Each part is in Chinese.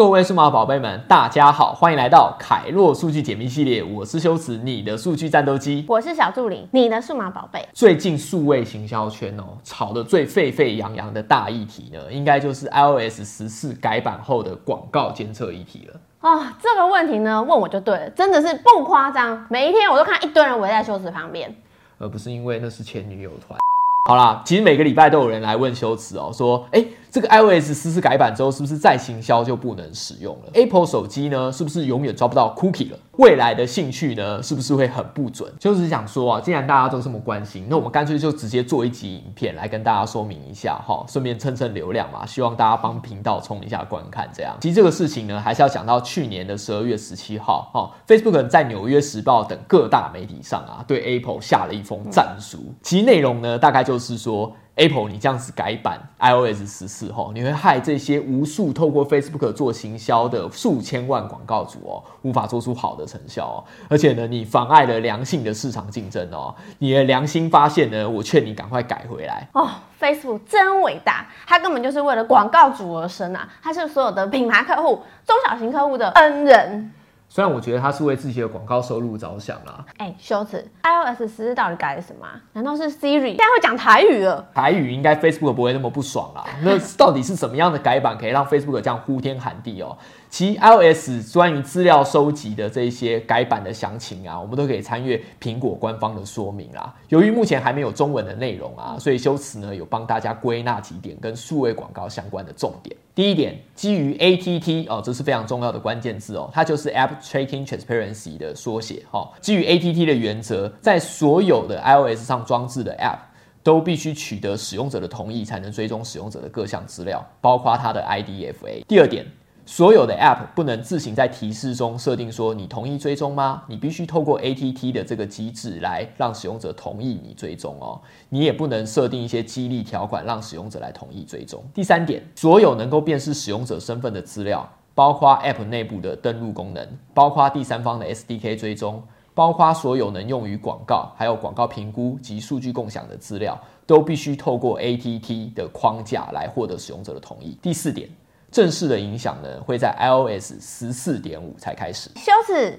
各位数码宝贝们，大家好，欢迎来到凯洛数据解密系列。我是修辞，你的数据战斗机。我是小助理，你的数码宝贝。最近数位行销圈哦，炒得最沸沸扬扬的大议题呢，应该就是 iOS 十四改版后的广告监测议题了。啊，这个问题呢，问我就对了，真的是不夸张，每一天我都看一堆人围在修辞旁边，而不是因为那是前女友团。好啦，其实每个礼拜都有人来问修辞哦，说，哎。这个 iOS 十四改版之后，是不是再行销就不能使用了？Apple 手机呢，是不是永远抓不到 cookie 了？未来的兴趣呢，是不是会很不准？就是想说啊，既然大家都这么关心，那我们干脆就直接做一集影片来跟大家说明一下哈，顺便蹭蹭流量嘛，希望大家帮频道冲一下观看。这样，其实这个事情呢，还是要讲到去年的十二月十七号哈，Facebook 在纽约时报等各大媒体上啊，对 Apple 下了一封战书。其实内容呢，大概就是说。Apple，你这样子改版 iOS 十四后，你会害这些无数透过 Facebook 做行销的数千万广告主哦，无法做出好的成效哦。而且呢，你妨碍了良性的市场竞争哦。你的良心发现呢，我劝你赶快改回来哦。Facebook 真伟大，它根本就是为了广告主而生啊！它是所有的品牌客户、中小型客户的恩人。虽然我觉得他是为自己的广告收入着想啦。哎，羞耻！iOS 十四到底改了什么？难道是 Siri 现在会讲台语了？台语应该 Facebook 不会那么不爽啦。那到底是什么样的改版可以让 Facebook 这样呼天喊地哦？其 iOS 关于资料收集的这些改版的详情啊，我们都可以参阅苹果官方的说明啦。由于目前还没有中文的内容啊，所以修辞呢有帮大家归纳几点跟数位广告相关的重点。第一点，基于 ATT 哦，这是非常重要的关键字哦，它就是 App Tracking Transparency 的缩写哈。基于 ATT 的原则，在所有的 iOS 上装置的 App 都必须取得使用者的同意，才能追踪使用者的各项资料，包括他的 IDFA。第二点。所有的 App 不能自行在提示中设定说你同意追踪吗？你必须透过 ATT 的这个机制来让使用者同意你追踪哦。你也不能设定一些激励条款让使用者来同意追踪。第三点，所有能够辨识使用者身份的资料，包括 App 内部的登录功能，包括第三方的 SDK 追踪，包括所有能用于广告、还有广告评估及数据共享的资料，都必须透过 ATT 的框架来获得使用者的同意。第四点。正式的影响呢，会在 iOS 十四点五才开始。羞耻！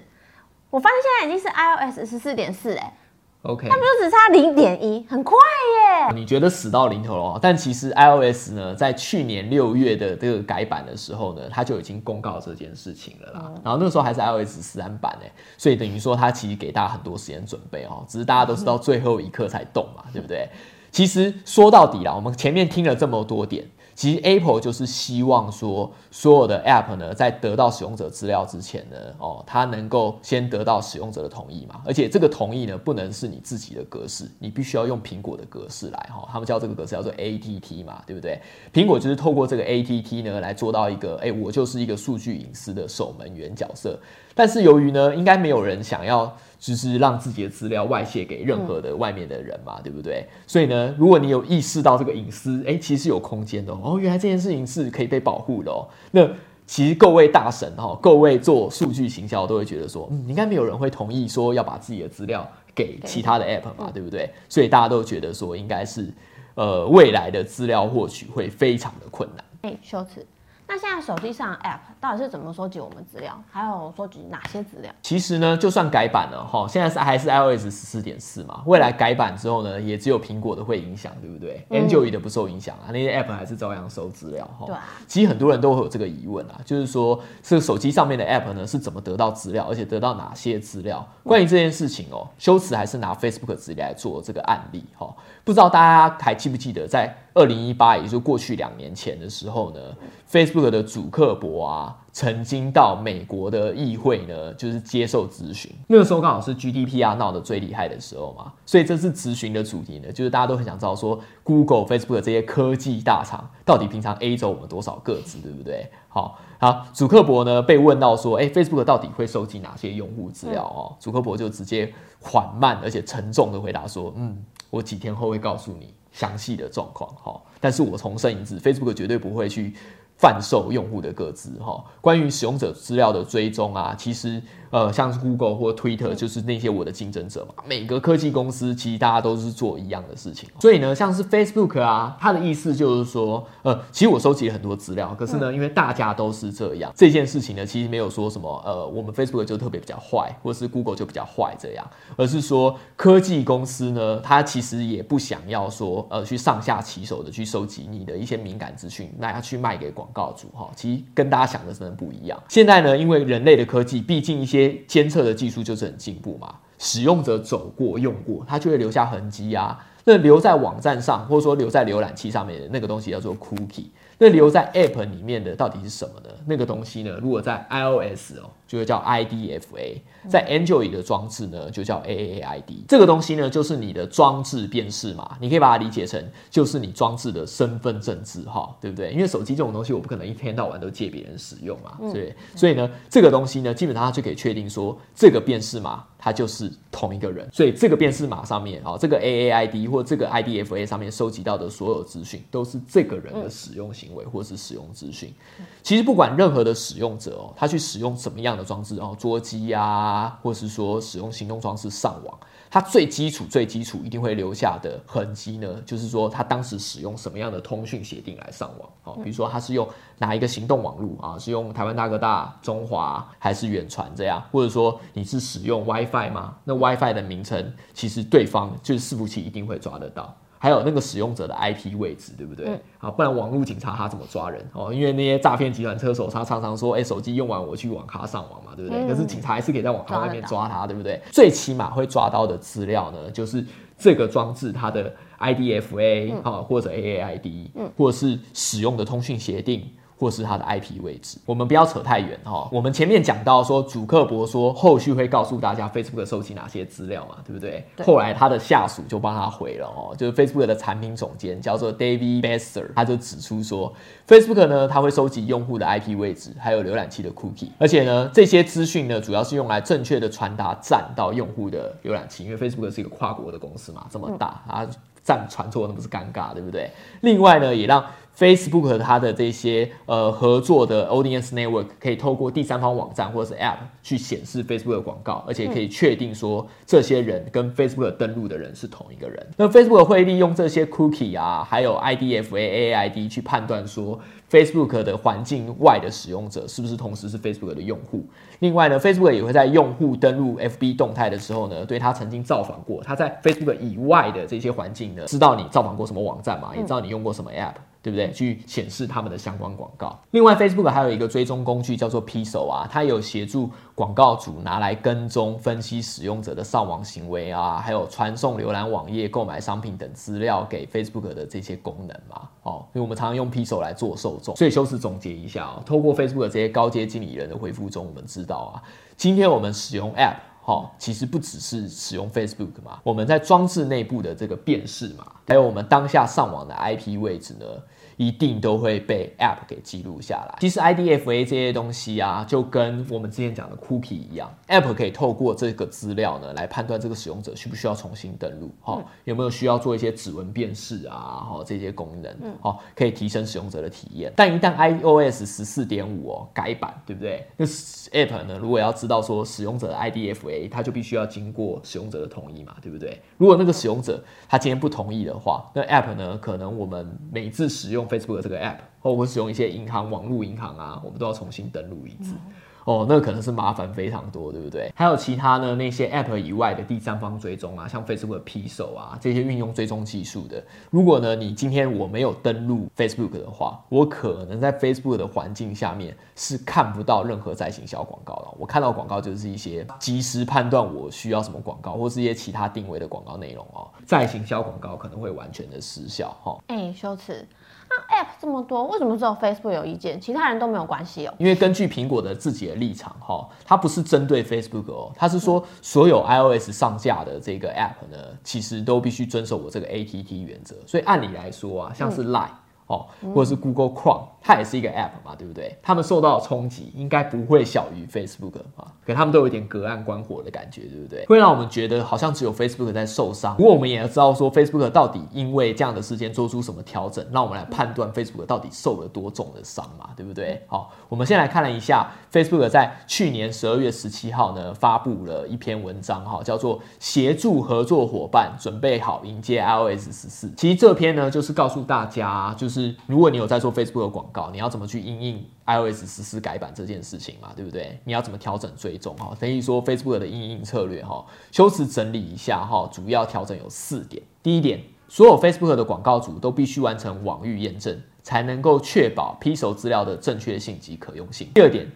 我发现现在已经是 iOS 十四点四哎，OK，它不就只差零点一，很快耶！你觉得死到临头了？但其实 iOS 呢，在去年六月的这个改版的时候呢，它就已经公告这件事情了啦。然后那个时候还是 iOS 十三版哎，所以等于说它其实给大家很多时间准备哦，只是大家都是到最后一刻才动嘛，对不对？其实说到底啦，我们前面听了这么多点。其实 Apple 就是希望说，所有的 App 呢，在得到使用者资料之前呢，哦，它能够先得到使用者的同意嘛。而且这个同意呢，不能是你自己的格式，你必须要用苹果的格式来哈。他们叫这个格式叫做 ATT 嘛，对不对？苹果就是透过这个 ATT 呢，来做到一个，哎，我就是一个数据隐私的守门员角色。但是由于呢，应该没有人想要。就是让自己的资料外泄给任何的外面的人嘛，对不对？所以呢，如果你有意识到这个隐私，哎，其实有空间的哦。原来这件事情是可以被保护的哦。那其实各位大神哈，各位做数据行销都会觉得说，嗯，应该没有人会同意说要把自己的资料给其他的 app 嘛，对不对？所以大家都觉得说，应该是呃未来的资料获取会非常的困难。哎，羞耻。那现在手机上 App 到底是怎么收集我们资料？还有收集哪些资料？其实呢，就算改版了哈，现在是还是 iOS 十四点四嘛。未来改版之后呢，也只有苹果的会影响，对不对？Android 的不受影响啊，那些 App 还是照样收资料哈。对。其实很多人都会有这个疑问啊，就是说这个手机上面的 App 呢是怎么得到资料，而且得到哪些资料？关于这件事情哦，修辞还是拿 Facebook 资料来做这个案例哈。不知道大家还记不记得在？二零一八，也就是过去两年前的时候呢，Facebook 的主客博啊，曾经到美国的议会呢，就是接受咨询。那个时候刚好是 GDPR 闹得最厉害的时候嘛，所以这次咨询的主题呢，就是大家都很想知道说，Google、Facebook 这些科技大厂到底平常 A 走我们多少个字，对不对？好，好，主克伯呢被问到说，哎，Facebook 到底会收集哪些用户资料哦？主克伯就直接缓慢而且沉重的回答说，嗯，我几天后会告诉你。详细的状况哈，但是我重申一次，Facebook 绝对不会去贩售用户的个资哈。关于使用者资料的追踪啊，其实。呃，像是 Google 或 Twitter，就是那些我的竞争者嘛。每个科技公司其实大家都是做一样的事情，所以呢，像是 Facebook 啊，它的意思就是说，呃，其实我收集了很多资料，可是呢，因为大家都是这样，这件事情呢，其实没有说什么，呃，我们 Facebook 就特别比较坏，或是 Google 就比较坏这样，而是说科技公司呢，它其实也不想要说，呃，去上下其手的去收集你的一些敏感资讯，那要去卖给广告主哈，其实跟大家想的真的不一样。现在呢，因为人类的科技，毕竟一些监测的技术就是很进步嘛，使用者走过用过，它就会留下痕迹啊。那留在网站上，或者说留在浏览器上面的那个东西叫做 cookie。那留在 App 里面的到底是什么呢？那个东西呢？如果在 iOS 哦，就会叫 IDFA；在 Android 的装置呢，就叫 AAID。这个东西呢，就是你的装置辨识码，你可以把它理解成就是你装置的身份证字号，对不对？因为手机这种东西，我不可能一天到晚都借别人使用嘛，对。所以呢，这个东西呢，基本上它就可以确定说，这个辨识码它就是同一个人。所以这个辨识码上面啊，这个 AAID 或这个 IDFA 上面收集到的所有资讯，都是这个人的使用行为。或是使用资讯，其实不管任何的使用者哦，他去使用什么样的装置哦，桌机啊，或是说使用行动装置上网，它最基础、最基础一定会留下的痕迹呢，就是说他当时使用什么样的通讯协定来上网哦，比如说他是用哪一个行动网络啊，是用台湾大哥大、中华还是远传这样，或者说你是使用 WiFi 吗？那 WiFi 的名称其实对方就是伺服器一定会抓得到。还有那个使用者的 IP 位置，对不对？好，不然网络警察他怎么抓人哦？因为那些诈骗集团车手，他常常说：“哎，手机用完我去网咖上网嘛，对不对？”可是警察还是可以在网咖外面抓他，对不对？最起码会抓到的资料呢，就是这个装置它的 IDFA 啊，或者 AAID，或者是使用的通讯协定。或是它的 IP 位置，我们不要扯太远哈。我们前面讲到说，主克伯说后续会告诉大家 Facebook 收集哪些资料嘛，对不对？后来他的下属就帮他回了哦，就是 Facebook 的产品总监叫做 David Besser，他就指出说，Facebook 呢，他会收集用户的 IP 位置，还有浏览器的 Cookie，而且呢，这些资讯呢，主要是用来正确的传达站到用户的浏览器，因为 Facebook 是一个跨国的公司嘛，这么大啊，站传错那不是尴尬，对不对？另外呢，也让 Facebook 它的这些呃合作的 Audience Network 可以透过第三方网站或者是 App 去显示 Facebook 的广告，而且可以确定说这些人跟 Facebook 登录的人是同一个人。那 Facebook 会利用这些 Cookie 啊，还有 IDFA、AID 去判断说 Facebook 的环境外的使用者是不是同时是 Facebook 的用户。另外呢，Facebook 也会在用户登录 FB 动态的时候呢，对他曾经造访过他在 Facebook 以外的这些环境呢，知道你造访过什么网站嘛，也知道你用过什么 App。对不对？去显示他们的相关广告。另外，Facebook 还有一个追踪工具叫做 Pixel 啊，它有协助广告主拿来跟踪、分析使用者的上网行为啊，还有传送浏览网页、购买商品等资料给 Facebook 的这些功能嘛。哦，因为我们常常用 Pixel 来做受众，所以修辞总结一下哦，透过 Facebook 这些高阶经理人的回复中，我们知道啊，今天我们使用 App。好，其实不只是使用 Facebook 嘛，我们在装置内部的这个辨识嘛，还有我们当下上网的 IP 位置呢。一定都会被 App 给记录下来。其实 IDFA 这些东西啊，就跟我们之前讲的 Cookie 一样，App 可以透过这个资料呢，来判断这个使用者需不需要重新登录，哈，有没有需要做一些指纹辨识啊，哈，这些功能，好，可以提升使用者的体验。但一旦 iOS 十四点五哦改版，对不对？那 App 呢，如果要知道说使用者的 IDFA，它就必须要经过使用者的同意嘛，对不对？如果那个使用者他今天不同意的话，那 App 呢，可能我们每次使用 Facebook 这个 app，或者使用一些银行网络银行啊，我们都要重新登录一次。哦，那可能是麻烦非常多，对不对？还有其他呢？那些 app 以外的第三方追踪啊，像 Facebook 的 P 手啊，这些运用追踪技术的。如果呢，你今天我没有登录 Facebook 的话，我可能在 Facebook 的环境下面是看不到任何在行销广告了。我看到广告就是一些及时判断我需要什么广告，或是一些其他定位的广告内容哦。在行销广告可能会完全的失效哈。哎，修辞。那 App 这么多，为什么只有 Facebook 有意见，其他人都没有关系哦？因为根据苹果的自己的立场，哈，它不是针对 Facebook 哦，它是说所有 iOS 上架的这个 App 呢，其实都必须遵守我这个 ATT 原则。所以按理来说啊，像是 Line。哦，或者是 Google Chrome，它也是一个 App 嘛，对不对？他们受到的冲击应该不会小于 Facebook 啊，可他们都有一点隔岸观火的感觉，对不对？会让我们觉得好像只有 Facebook 在受伤。不过我们也要知道说，Facebook 到底因为这样的事件做出什么调整，让我们来判断 Facebook 到底受了多重的伤嘛，对不对？好，我们先来看了一下 Facebook 在去年十二月十七号呢发布了一篇文章，哈，叫做“协助合作伙伴准备好迎接 iOS 十四”。其实这篇呢就是告诉大家，就是如果你有在做 Facebook 的广告，你要怎么去应应 iOS 实施改版这件事情嘛，对不对？你要怎么调整追踪哈？等于说 Facebook 的应应策略哈，修辞整理一下哈，主要调整有四点。第一点，所有 Facebook 的广告主都必须完成网域验证，才能够确保 Pixel 资料的正确性及可用性。第二点。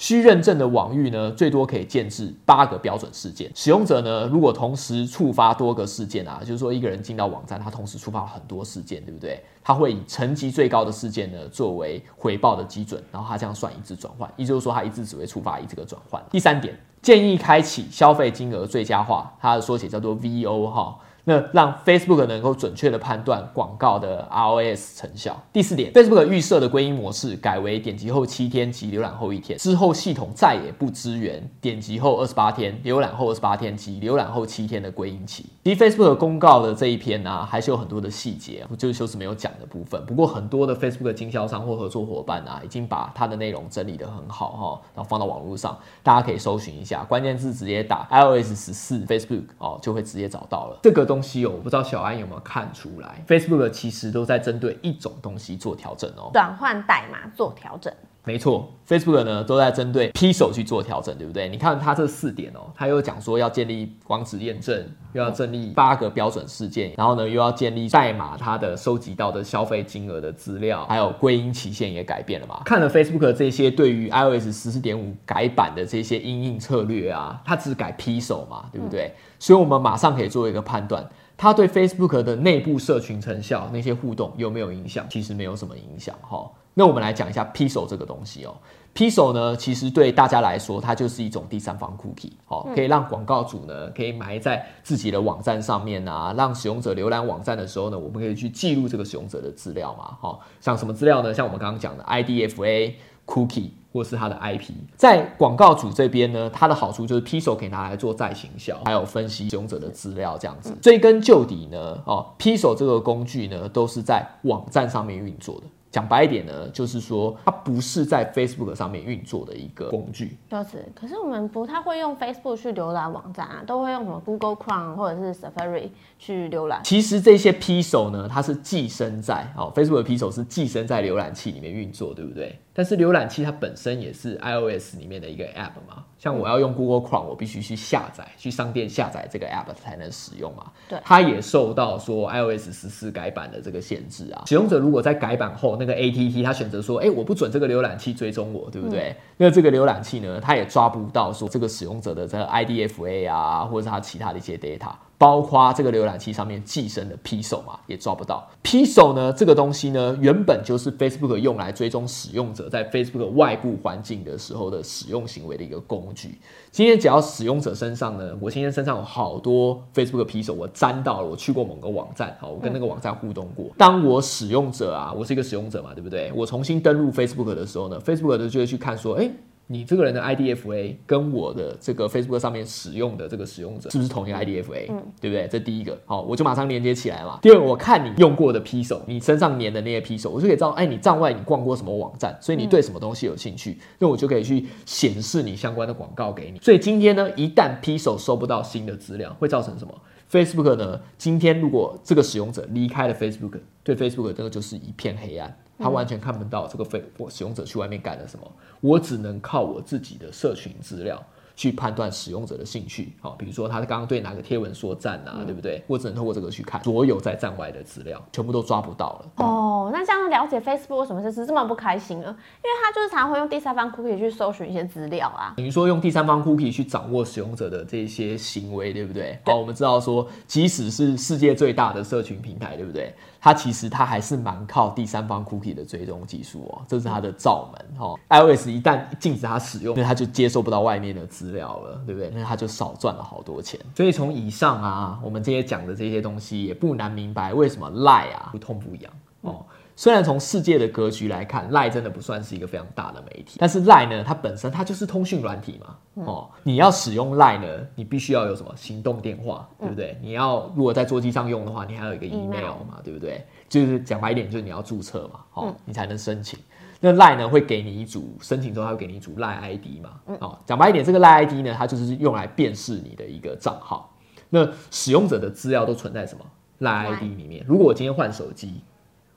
需认证的网域呢，最多可以建置八个标准事件。使用者呢，如果同时触发多个事件啊，就是说一个人进到网站，他同时触发了很多事件，对不对？他会以层级最高的事件呢作为回报的基准，然后他这样算一次转换，也就是说他一次只会触发一这个转换。第三点，建议开启消费金额最佳化，它的缩写叫做 VO 哈。那让 Facebook 能够准确的判断广告的 ROS 成效。第四点，Facebook 预设的归因模式改为点击后七天及浏览后一天，之后系统再也不支援点击后二十八天、浏览后二十八天及浏览后七天的归因期。其实 Facebook 公告的这一篇呢，还是有很多的细节，就是修辞没有讲的部分。不过很多的 Facebook 经销商或合作伙伴啊，已经把它的内容整理的很好哈，然后放到网络上，大家可以搜寻一下，关键字直接打 iOS 十四 Facebook 哦，就会直接找到了这个东西哦。我不知道小安有没有看出来，Facebook 其实都在针对一种东西做调整哦，转换代码做调整。没错，Facebook 呢都在针对 P 手去做调整，对不对？你看它这四点哦，它又讲说要建立网址验证，又要建立八个标准事件，然后呢又要建立代码它的收集到的消费金额的资料，还有归因期限也改变了嘛？看了 Facebook 这些对于 iOS 十四点五改版的这些应应策略啊，它只改 P 手嘛，对不对？所以我们马上可以做一个判断。它对 Facebook 的内部社群成效那些互动有没有影响？其实没有什么影响哈。那我们来讲一下 p i s o 这个东西哦。p i s o 呢，其实对大家来说，它就是一种第三方 cookie，哦，可以让广告主呢可以埋在自己的网站上面啊，让使用者浏览网站的时候呢，我们可以去记录这个使用者的资料嘛，好，像什么资料呢？像我们刚刚讲的 IDFA cookie。或是它的 IP，在广告主这边呢，它的好处就是 p i s o 可以拿来做再行销，还有分析使用者的资料这样子。追根究底呢，哦 p i s o 这个工具呢，都是在网站上面运作的。讲白一点呢，就是说它不是在 Facebook 上面运作的一个工具。就是，可是我们不太会用 Facebook 去浏览网站啊，都会用什么 Google Chrome 或者是 Safari 去浏览。其实这些 P 手呢，它是寄生在哦，Facebook 的 P 手是寄生在浏览器里面运作，对不对？但是浏览器它本身也是 iOS 里面的一个 App 嘛，像我要用 Google Chrome，我必须去下载，去商店下载这个 App 才能使用嘛。对，它也受到说 iOS 十四改版的这个限制啊。使用者如果在改版后，那个 ATT 他选择说，哎，我不准这个浏览器追踪我，对不对？那这个浏览器呢，它也抓不到说这个使用者的这个 IDFA 啊，或者是它其他的一些 data。包括这个浏览器上面寄生的 P 手嘛，也抓不到。P 手呢，这个东西呢，原本就是 Facebook 用来追踪使用者在 Facebook 外部环境的时候的使用行为的一个工具。今天只要使用者身上呢，我今天身上有好多 Facebook P 手，我沾到了，我去过某个网站，好，我跟那个网站互动过。当我使用者啊，我是一个使用者嘛，对不对？我重新登录 Facebook 的时候呢，Facebook 就会去看说，哎。你这个人的 IDFA 跟我的这个 Facebook 上面使用的这个使用者是不是同一个 IDFA？嗯，对不对？这第一个，好，我就马上连接起来嘛。第二，我看你用过的 P 手，你身上粘的那些 P 手，我就可以知道，哎，你站外你逛过什么网站，所以你对什么东西有兴趣，那我就可以去显示你相关的广告给你。所以今天呢，一旦 P 手收不到新的资料，会造成什么？Facebook 呢？今天如果这个使用者离开了 Facebook，对 Facebook 这个就是一片黑暗。他完全看不到这个费我使用者去外面干了什么，我只能靠我自己的社群资料。去判断使用者的兴趣，好，比如说他刚刚对哪个贴文说赞啊，对不对？我只能透过这个去看所有在站外的资料，全部都抓不到了。哦，那这样了解 Facebook 为什么是这么不开心呢？因为他就是常会用第三方 cookie 去搜寻一些资料啊，等于说用第三方 cookie 去掌握使用者的这些行为，对不对？好，我们知道说，即使是世界最大的社群平台，对不对？它其实它还是蛮靠第三方 cookie 的追踪技术哦，这是它的罩门哈。iOS 一旦禁止它使用，那它就接收不到外面的资料了，对不对？那他就少赚了好多钱。所以从以上啊，我们这些讲的这些东西，也不难明白为什么赖啊不痛不痒哦。虽然从世界的格局来看，Line 真的不算是一个非常大的媒体，但是 Line 呢，它本身它就是通讯软体嘛。哦，你要使用 Line 呢，你必须要有什么行动电话，对不对？你要如果在座机上用的话，你还有一个 email 嘛，对不对？就是讲白一点，就是你要注册嘛，哦，你才能申请。那 Line 呢会给你一组申请之后，它会给你一组 Line ID 嘛？哦，讲白一点，这个 Line ID 呢，它就是用来辨识你的一个账号。那使用者的资料都存在什么 Line ID 里面？如果我今天换手机，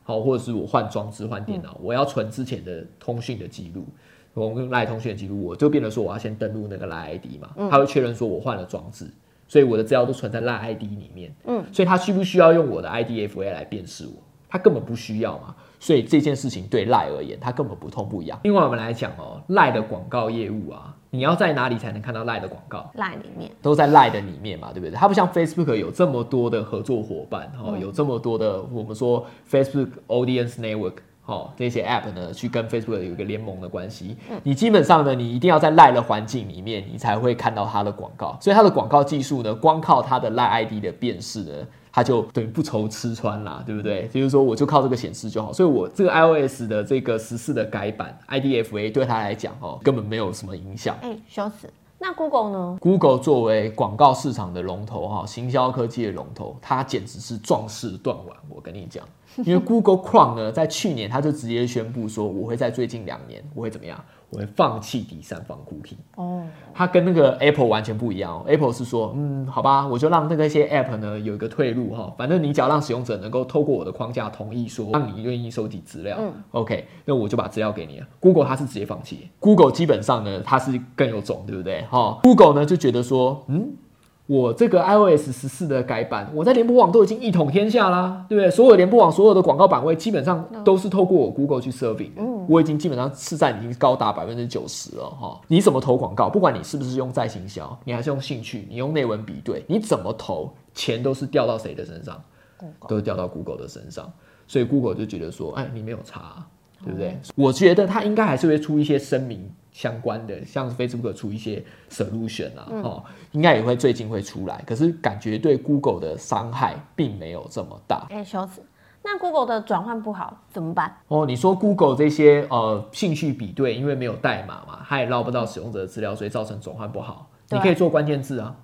好，或者是我换装置、换电脑，我要存之前的通讯的记录，我用 Line 通讯的记录，我就变得说我要先登录那个 Line ID 嘛，他会确认说我换了装置，所以我的资料都存在 Line ID 里面。嗯，所以他需不需要用我的 IDFA 来辨识我？他根本不需要嘛。所以这件事情对赖而言，它根本不痛不痒。另外我们来讲哦，赖的广告业务啊，你要在哪里才能看到赖的广告？赖里面都在赖的里面嘛，对不对？它不像 Facebook 有这么多的合作伙伴，哦，有这么多的我们说 Facebook Audience Network，哦，这些 App 呢，去跟 Facebook 有一个联盟的关系。你基本上呢，你一定要在赖的环境里面，你才会看到它的广告。所以它的广告技术呢，光靠它的赖 ID 的辨识呢。它就等于不愁吃穿啦，对不对？就是说，我就靠这个显示就好。所以，我这个 iOS 的这个十四的改版 IDFA 对他来讲哦，根本没有什么影响。哎，羞耻。那 Google 呢？Google 作为广告市场的龙头哈，行销科技的龙头，它简直是壮士断腕。我跟你讲。因为 Google Chrome 呢，在去年他就直接宣布说，我会在最近两年，我会怎么样？我会放弃第三方 cookie。哦，它跟那个 Apple 完全不一样。Apple 是说，嗯，好吧，我就让那个一些 App 呢有一个退路哈，反正你只要让使用者能够透过我的框架同意说，让你愿意收集资料。嗯，OK，那我就把资料给你了。Google 它是直接放弃。Google 基本上呢，它是更有种，对不对？哈，Google 呢就觉得说，嗯。我这个 iOS 十四的改版，我在联播网都已经一统天下啦，对不对？所有联播网所有的广告版位基本上都是透过我 Google 去 serving，我已经基本上市占已经高达百分之九十了哈。你怎么投广告？不管你是不是用再行销，你还是用兴趣，你用内文比对，你怎么投，钱都是掉到谁的身上？都是掉到 Google 的身上。所以 Google 就觉得说，哎，你没有差，对不对？我觉得他应该还是会出一些声明。相关的，像 Facebook 出一些 solution 啊，哦，应该也会最近会出来。可是感觉对 Google 的伤害并没有这么大。哎，小子！那 Google 的转换不好怎么办？哦，你说 Google 这些呃兴趣比对，因为没有代码嘛，它也捞不到使用者的资料，所以造成转换不好。你可以做关键字啊，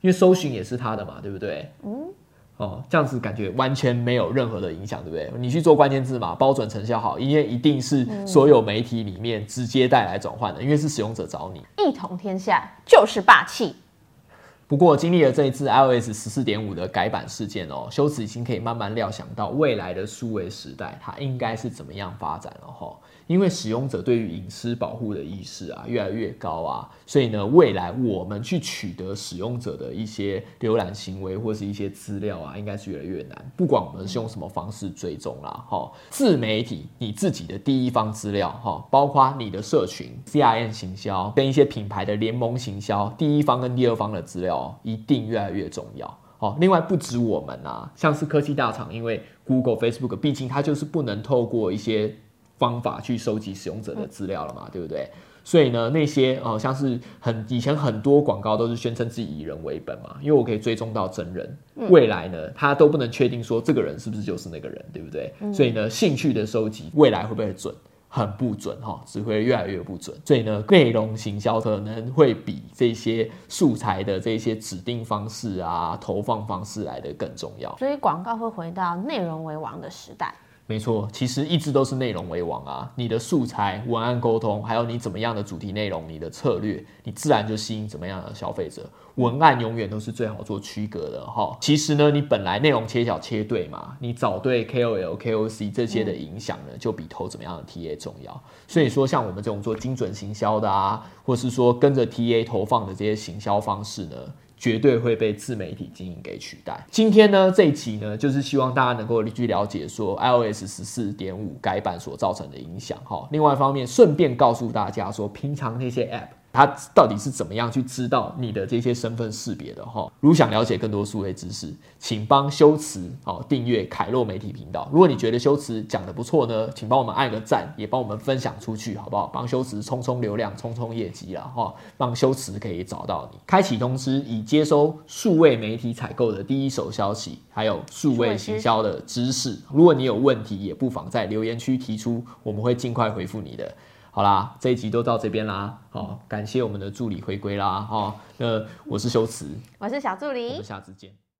因为搜寻也是它的嘛，对不对？嗯。哦，这样子感觉完全没有任何的影响，对不对？你去做关键字嘛，包准成效好，因为一定是所有媒体里面直接带来转换的，因为是使用者找你，一统天下就是霸气。不过经历了这一次 iOS 十四点五的改版事件哦，修辞已经可以慢慢料想到未来的数位时代它应该是怎么样发展了哈。因为使用者对于隐私保护的意识啊越来越高啊，所以呢，未来我们去取得使用者的一些浏览行为或是一些资料啊，应该是越来越难。不管我们是用什么方式追踪啦，哈，自媒体你自己的第一方资料哈，包括你的社群 CRM 行销跟一些品牌的联盟行销，第一方跟第二方的资料一定越来越重要。好，另外不止我们啊，像是科技大厂，因为 Google、Facebook，毕竟它就是不能透过一些。方法去收集使用者的资料了嘛，对不对？所以呢，那些哦，像是很以前很多广告都是宣称自己以人为本嘛，因为我可以追踪到真人。未来呢，他都不能确定说这个人是不是就是那个人，对不对？所以呢，兴趣的收集未来会不会准？很不准哈，只会越来越不准。所以呢，内容行销可能会比这些素材的这些指定方式啊、投放方式来的更重要。所以广告会回到内容为王的时代。没错，其实一直都是内容为王啊！你的素材、文案沟通，还有你怎么样的主题内容，你的策略，你自然就吸引怎么样的消费者。文案永远都是最好做区隔的哈。其实呢，你本来内容切角切对嘛，你找对 KOL、KOC 这些的影响呢，就比投怎么样的 TA 重要。所以说，像我们这种做精准行销的啊，或是说跟着 TA 投放的这些行销方式呢。绝对会被自媒体经营给取代。今天呢，这一期呢，就是希望大家能够去了解说 iOS 十四点五改版所造成的影响。哈，另外一方面，顺便告诉大家说，平常那些 App 他到底是怎么样去知道你的这些身份识别的哈？如想了解更多数位知识，请帮修辞哦订阅凯洛媒体频道。如果你觉得修辞讲的不错呢，请帮我们按个赞，也帮我们分享出去，好不好？帮修辞冲冲流量，冲冲业绩啦哈！让修辞可以找到你，开启通知，以接收数位媒体采购的第一手消息，还有数位行销的知识。如果你有问题，也不妨在留言区提出，我们会尽快回复你的。好啦，这一集都到这边啦，好，感谢我们的助理回归啦，哈，那我是修辞，我是小助理，我们下次见。